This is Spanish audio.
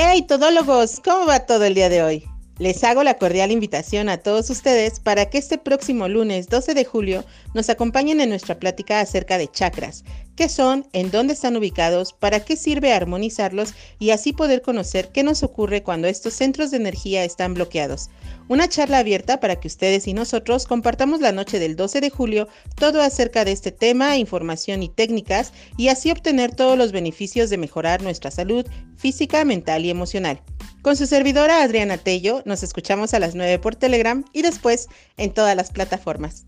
Hey, todólogos, ¿cómo va todo el día de hoy? Les hago la cordial invitación a todos ustedes para que este próximo lunes 12 de julio nos acompañen en nuestra plática acerca de chakras, qué son, en dónde están ubicados, para qué sirve armonizarlos y así poder conocer qué nos ocurre cuando estos centros de energía están bloqueados. Una charla abierta para que ustedes y nosotros compartamos la noche del 12 de julio todo acerca de este tema, información y técnicas y así obtener todos los beneficios de mejorar nuestra salud física, mental y emocional. Con su servidora Adriana Tello, nos escuchamos a las 9 por Telegram y después en todas las plataformas.